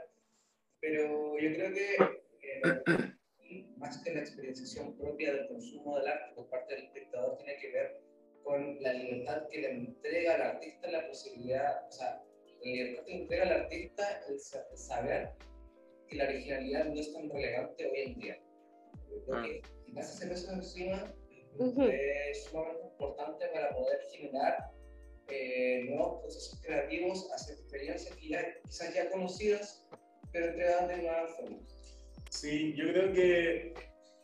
pero yo creo que eh, más que la experienciación propia del consumo del arte por parte del espectador tiene que ver con la libertad que le entrega al artista la posibilidad, o sea, la libertad que le entrega al artista el, el saber que la originalidad no es tan relevante hoy en día. Creo que quizás hacer eso encima uh -huh. es sumamente importante para poder generar eh, nuevos procesos creativos, hacer experiencias que ya, quizás ya conocidas, pero entregadas de nuevas formas. Sí, yo creo que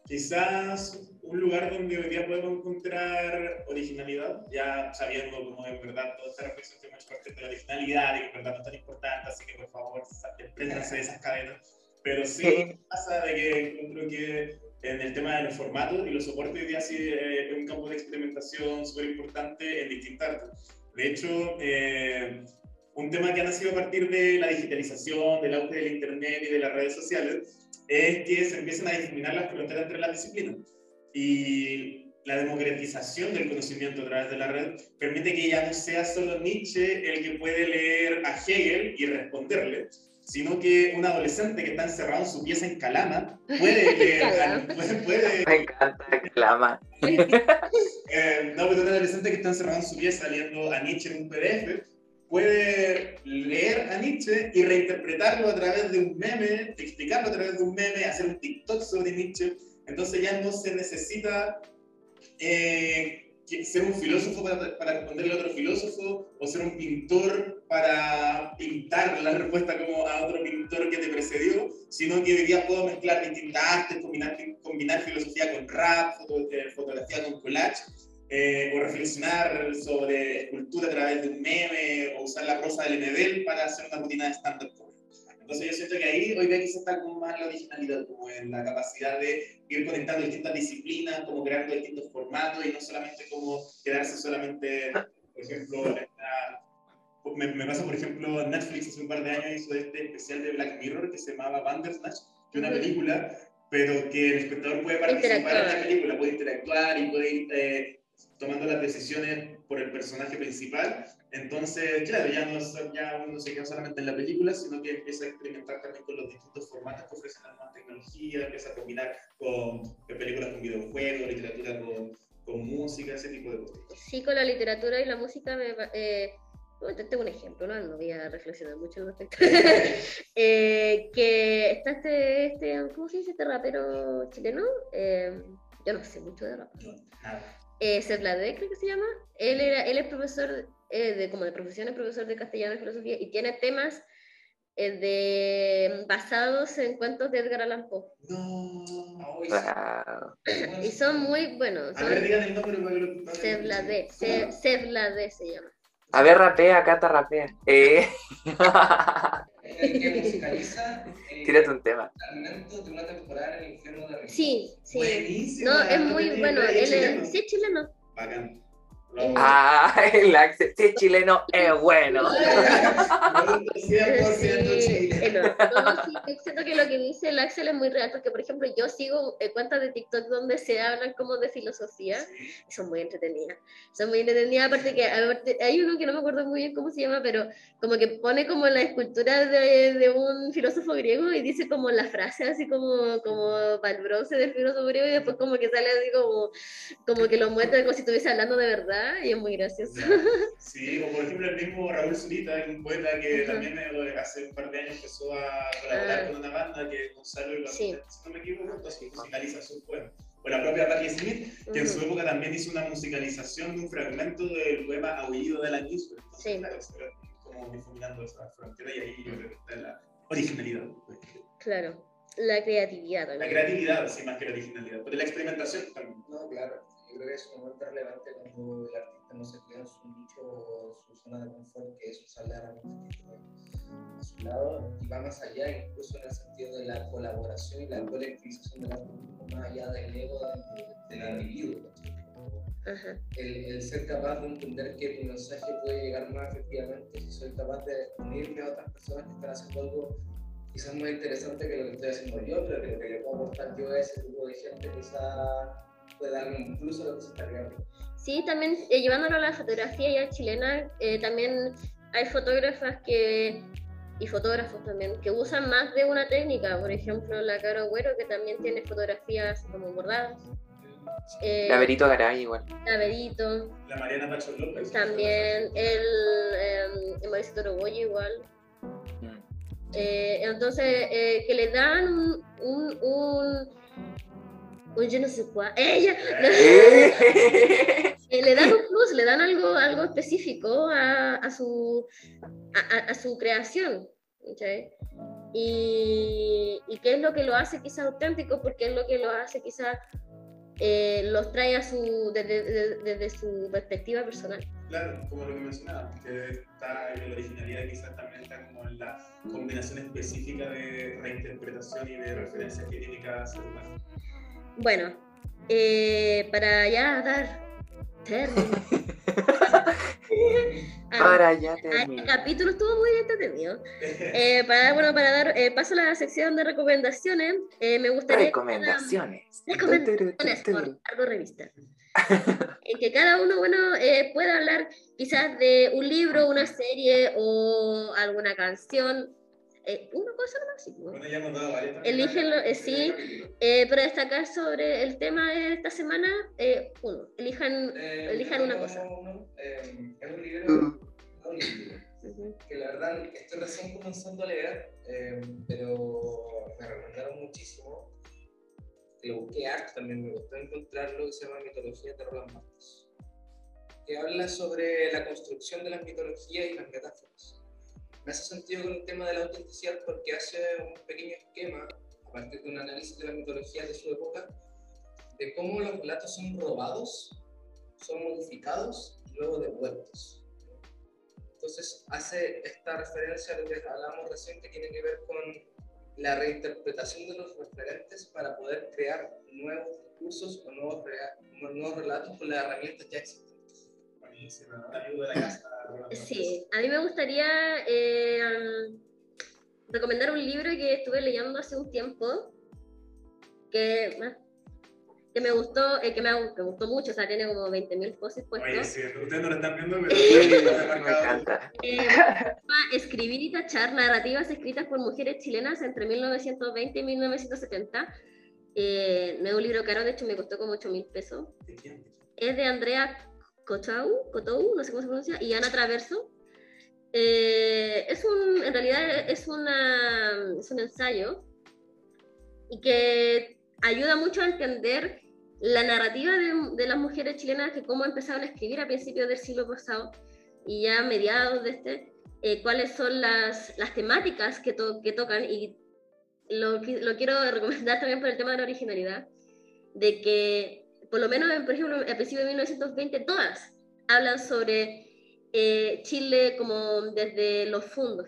quizás un lugar donde hoy día podemos encontrar originalidad, ya sabiendo cómo en verdad toda esta reflexión que hemos parte de la originalidad y que en verdad no es tan importante, así que por favor, despréndanse de esas cadenas. Pero sí pasa de que encuentro que en el tema de los formatos y los soportes hoy día sí eh, es un campo de experimentación súper importante en distintas artes. De hecho, eh, un tema que ha nacido a partir de la digitalización, del auge del Internet y de las redes sociales, es que se empiezan a difuminar las fronteras entre las disciplinas. Y la democratización del conocimiento a través de la red permite que ya no sea solo Nietzsche el que puede leer a Hegel y responderle, sino que un adolescente que está encerrado en su pieza en Calama puede leer. puede, puede, Me encanta Calama. eh, no, pero un adolescente que está encerrado en su pieza leyendo a Nietzsche en un PDF puede leer a Nietzsche y reinterpretarlo a través de un meme, explicarlo a través de un meme, hacer un TikTok sobre Nietzsche. Entonces ya no se necesita eh, que- ser un filósofo para, para responderle a otro filósofo o ser un pintor para pintar la respuesta como a otro pintor que te precedió, sino que hoy día puedo mezclar distintas artes, combinar, combinar filosofía con rap, foto- eh, fotografía con collage, eh, o reflexionar sobre escultura a través de un meme, o usar la prosa del Enedel para hacer una rutina de stand-up. Entonces yo siento que ahí hoy día quizás está como más la originalidad, como en la capacidad de ir conectando distintas disciplinas, como creando distintos formatos y no solamente como quedarse solamente, por ejemplo, en me, me pasa, por ejemplo, Netflix hace un par de años hizo este especial de Black Mirror que se llamaba Bandersnatch, que es una película, pero que el espectador puede participar en la película, puede interactuar y puede ir eh, tomando las decisiones por el personaje principal. Entonces, claro, ya, no, ya uno no se queda solamente en la película, sino que empieza a experimentar también con los distintos formatos que ofrecen las nuevas tecnologías, empieza a combinar con películas con videojuegos, literatura con, con música, ese tipo de cosas. Sí, con la literatura y la música me... Eh, bueno, te- tengo un ejemplo, ¿no? No voy a reflexionar mucho al respecto. Eh, que está este, este, ¿cómo se dice? Este rapero chileno. Eh, yo no sé mucho de rap. Nada. Eh, Seth Lade, creo que se llama. Él, era, él es profesor, eh, de, como de profesión, es profesor de castellano y filosofía, y tiene temas eh, de, basados en cuentos de Edgar Allan Poe. No. Wow. Y son muy buenos. A Son ver, digan el nombre para que lo Seth Lade, ¿Cómo? Se- Seth Lade se llama. A ver, rapea, Cata, rapea. Eh, El que musicaliza eh, tírate un tema. fragmentos de una temporada en el infierno de Rico. Sí, sí. No, es muy bueno. Él es, sí, es chileno. Bacán. Ah, el Axel. Si chileno, es bueno. 100% Sí, chileno. yo siento que lo que dice el Axel es muy real, porque por ejemplo yo sigo eh, cuentas de TikTok donde se hablan como de filosofía, y son muy entretenidas, son muy entretenidas, aparte que aparte, hay uno que no me acuerdo muy bien cómo se llama, pero como que pone como la escultura de, de un filósofo griego y dice como la frase así como, como para el bronce del filósofo griego y después como que sale así como, como que lo muestra como si estuviese hablando de verdad y es muy gracioso. Sí, o por ejemplo el mismo Raúl Zurita, un poeta que Ajá. también eh, hace un par de años empezó a colaborar Ah. con una banda que Gonzalo y la Sí. si no me equivoco, entonces musicaliza sus poemas. O la propia Patti Smith, que en su época también hizo una musicalización de un fragmento del poema Aullido de la. Entonces, Sí. claro, como difuminando esa frontera y ahí yo creo que está la originalidad. pues. Claro, la creatividad. La creatividad, sí, más que la originalidad. Pero la experimentación también. No, claro. Yo creo que es un momento relevante cuando el artista no se queda en su nicho o su zona de confort, que es usar la herramienta que tiene a su lado y va más allá, incluso en el sentido de la colaboración y la colectivización del arte, más allá del ego del, del individuo. El, el ser capaz de entender que mi mensaje puede llegar más efectivamente si soy capaz de unirme a otras personas que están haciendo algo quizás más interesante que lo que estoy haciendo yo, pero que lo que le puedo aportar yo a ese tipo de gente quizás puede plus a lo que se está creando. Sí, también eh, llevándolo a la fotografía ya chilena, eh, también hay fotógrafas que y fotógrafos también que usan más de una técnica, por ejemplo la Caro Güero que también tiene fotografías como bordadas, eh, La Berito Garay igual. Laberito, La Mariana Pacho López. también el, eh, el Mauricio igual. Mm. Eh, entonces, eh, que le dan un, un, un, un yo no sé cuál, ella, Eh. Eh, le dan un plus, le dan algo, algo específico a, a su, a, a- a su creación. ¿cachai? Y, y qué es lo que lo hace quizás auténtico, porque es lo que lo hace quizás eh, los trae a su, desde, desde- desde su perspectiva personal. Claro, como lo que mencionaba, que está en la originalidad quizás también está como en la combinación específica de reinterpretación y de referencias que tiene cada ser humano. Bueno, eh, para ya dar término. Para ya a este terminar. capítulo estuvo muy entretenido. Eh, para, bueno, para dar eh, paso a la sección de recomendaciones, eh, me gustaría... Recomendaciones. Recomendaciones por Argo Revista. En que cada uno, bueno, eh, pueda hablar quizás de un libro, una serie o alguna canción. Eh, una cosa nomás, sí, ¿no? Bueno, ya hemos dado varias. Elígenlo, eh, sí. Eh, para destacar sobre el tema de esta semana, eh, uno, elijan... Eh, Elijan una cosa. uno, eh, es un libro, un libro Ujú. que la verdad estoy recién comenzando a leer, eh, pero me recomendaron muchísimo. Lo busqué harto también, me gustó encontrarlo, que se llama Mitología de Roland Barthes. que habla sobre la construcción de las mitologías y las metáforas. Me hace sentido con el tema de la autenticidad porque hace un pequeño esquema, a partir de un análisis de las mitologías de su época, de cómo los relatos son robados, son modificados y luego devueltos. Entonces hace esta referencia a lo que hablábamos recién que tiene que ver con la reinterpretación de los referentes para poder crear nuevos discursos o nuevos, nuevos relatos con las herramientas ya existentes. Sí, a mí me gustaría eh, recomendar un libro que estuve leyendo hace un tiempo, que que me gustó, eh, que me, me, gustó mucho, o sea, tiene como 20.000 poses puestos. Oye, sí, ustedes no lo están viendo, pero me encanta. Eh, escribir y tachar narrativas escritas por mujeres chilenas entre 1920 y 1970. Eh, no es un libro caro, de hecho me costó como 8 mil pesos. Es de Andrea Cotou, Cotou, no sé cómo se pronuncia, y Ana Traverso. Eh, es un, en realidad es, una, es un ensayo y que ayuda mucho a entender la narrativa de, las mujeres chilenas que cómo empezaron a escribir a principios del siglo pasado y ya a mediados de este, eh, cuáles son las, las temáticas que, que tocan y lo, lo, quiero recomendar también por el tema de la originalidad, de que por lo menos, por ejemplo, a principios de 1920 todas hablan sobre eh, Chile como desde los fondos,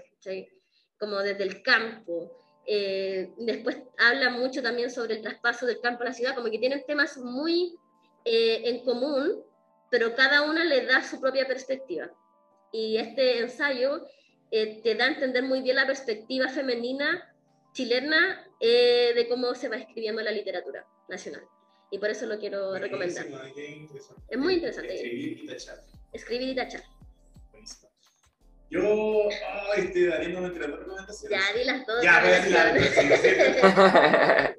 como desde el campo, eh, después habla mucho también sobre el traspaso del campo a la ciudad, como que tienen temas muy eh, en común, pero cada una le da su propia perspectiva. Y este ensayo eh, te da a entender muy bien la perspectiva femenina chilena de cómo se va escribiendo la literatura nacional. Y por eso lo quiero recomendar. Es muy interesante. Escribir y tachar. Escribir y tachar. Yo ay, estoy dañando entre las recomendaciones. Ya, di las dos. Ya, voy a decir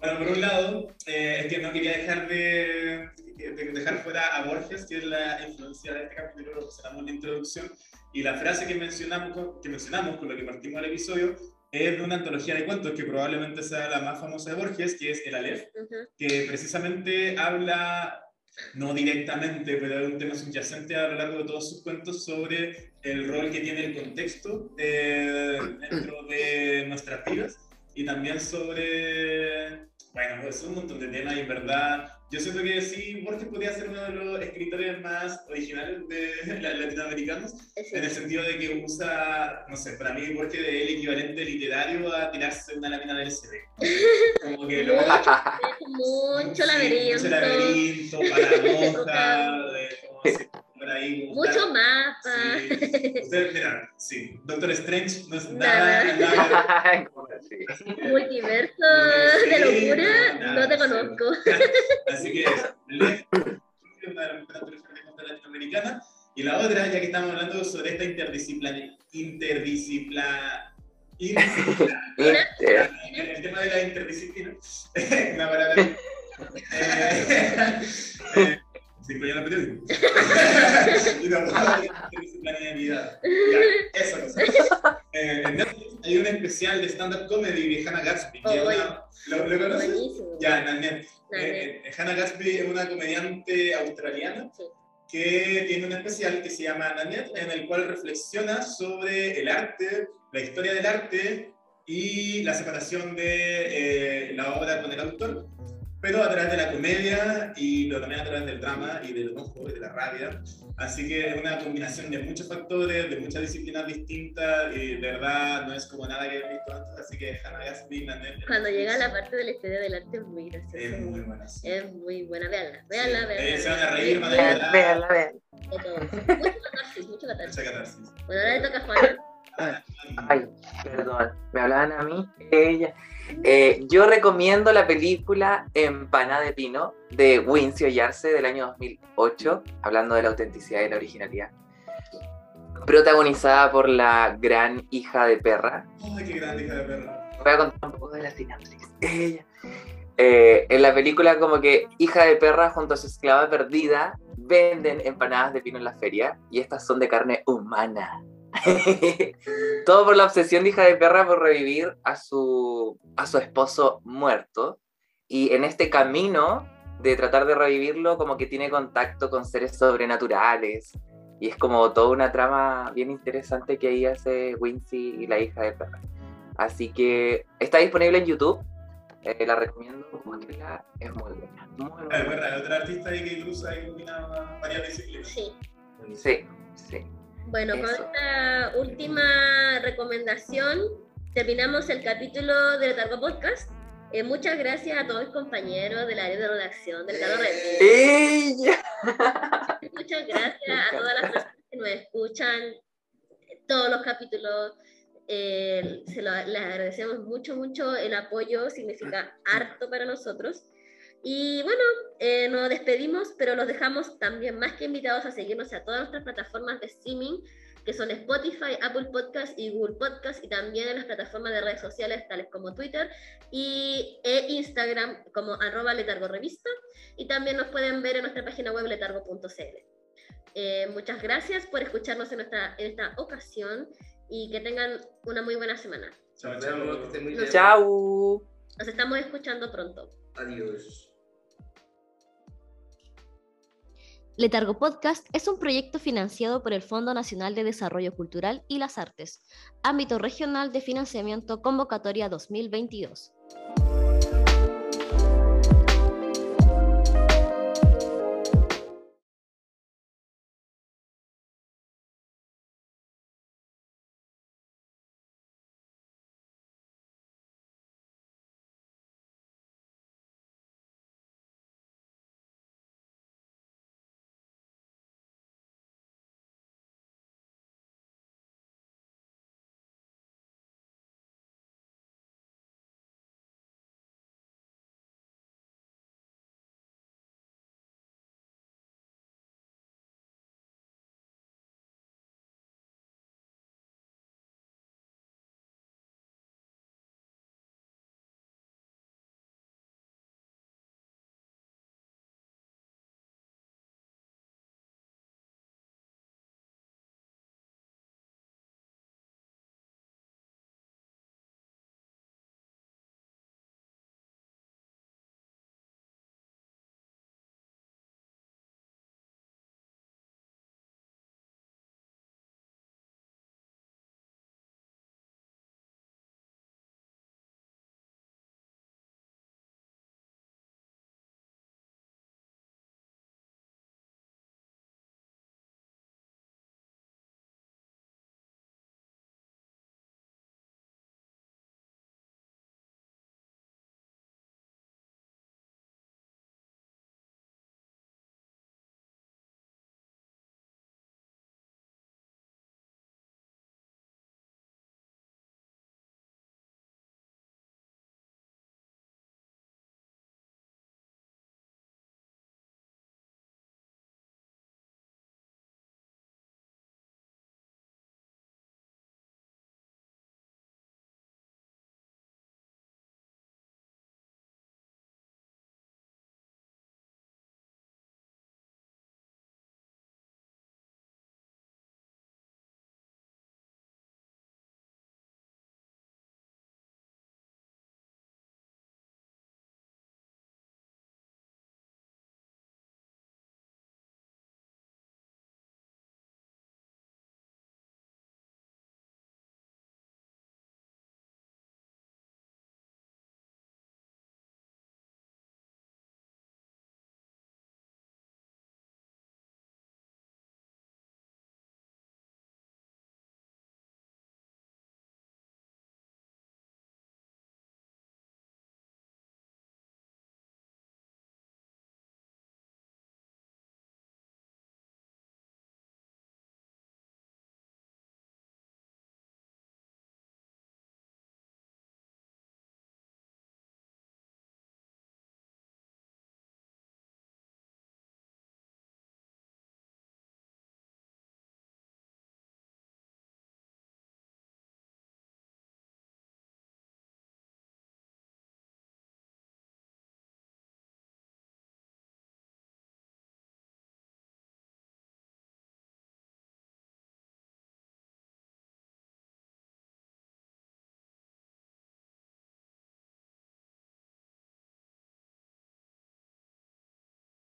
bueno, por un lado, eh, es que no quería dejar de, de, dejar fuera a Borges, que es la influencia de este capítulo, lo mencionamos en la introducción, y la frase que mencionamos, que mencionamos con lo que partimos el episodio es de una antología de cuentos que probablemente sea la más famosa de Borges, que es El Aleph, que precisamente habla no directamente, pero es un tema subyacente a lo largo de todos sus cuentos sobre el rol que tiene el contexto eh, dentro de nuestras vidas y también sobre, bueno, es un montón de temas y en verdad yo siento que sí, Borges podría ser uno de los escritores más originales de latinoamericanos, en el sentido de que usa, no sé, para mí Borges es el equivalente literario a tirarse una lámina del CD. Como que lo... mucho laberinto. Mucho laberinto, para monja, por ahí. Mucho mapa. Sí. Mira, sí, Doctor Strange no es nada. nada. Multiverso de locura, no te conozco. Así que es una de las mejores latinoamericanas. Y la otra, ya que estamos hablando sobre esta interdisciplina, interdisciplina, interdisciplina el tema de la interdisciplina, palabra. eh, eh, La periódico. y. Ya, eso no sé. Eh, en Netflix hay un especial de stand-up comedy de Hannah Gatsby. Oh, una, ¿lo, ¿Lo conoces? Buenísimo. Ya, en Netflix. Eh, eh, Hannah Gatsby es una comediante australiana Sí. que tiene un especial que se llama Nanette, en el cual reflexiona sobre el arte, la historia del arte y la separación de eh, la obra con el autor, pero a través de la comedia y pero también a través del drama y del enojo y de la rabia. Así que es una combinación de muchos factores, de muchas disciplinas distintas y de verdad no es como nada que he visto antes, así que Hannah Gatsby. Cuando llega la parte de la historia del arte es muy graciosa. Es muy buena. sí. Es muy buena, Sí, véanla. eh, se van a reír, van a llorar. De todo. Mucho catarsis, mucho catarsis. Mucha catarsis. Bueno, ahora le toca a Juana. Ay, perdón, me hablaban a mí, ella. Eh, yo recomiendo la película Empana de Pino de Wincio Yarse del año 2008, hablando de la autenticidad y la originalidad. Protagonizada por la gran hija de perra. Ay, qué grande hija de perra. Voy a contar un poco de la sinapsis. Ella. Eh, en la película, como que hija de perra junto a su esclava perdida venden empanadas de pino en la feria y estas son de carne humana. Todo por la obsesión de hija de perra por revivir a su, a su esposo muerto. Y en este camino de tratar de revivirlo, como que tiene contacto con seres sobrenaturales. Y es como toda una trama bien interesante que ahí hace Wincy y la hija de perra. Así que está disponible en YouTube. Eh, la recomiendo, es muy buena. Muy buena. Es verdad, otra artista ahí que cruza y combina varias disciplinas. Sí. Sí, sí. Bueno, con Eso. esta última recomendación terminamos el capítulo del Targo Podcast. Eh, muchas gracias a todos mis compañeros del área de redacción del Targo Red. ¡Ella! Muchas gracias a todas las personas que nos escuchan todos los capítulos. Eh, se lo, les agradecemos mucho, mucho. El apoyo significa harto para nosotros. Y bueno, eh, nos despedimos, pero los dejamos también más que invitados a seguirnos a todas nuestras plataformas de streaming, que son Spotify, Apple Podcast y Google Podcast, y también en las plataformas de redes sociales tales como Twitter y, e Instagram como arroba letargo revista, y también nos pueden ver en nuestra página web letargo.cl. Eh, muchas gracias por escucharnos en, nuestra, en esta ocasión y que tengan una muy buena semana. Chao, Nos vemos, que chao. estén muy bien. ¡Chao! Nos estamos escuchando pronto. Adiós. Letargo Podcast es un proyecto financiado por el Fondo Nacional de Desarrollo Cultural y las Artes, ámbito regional de financiamiento convocatoria 2022.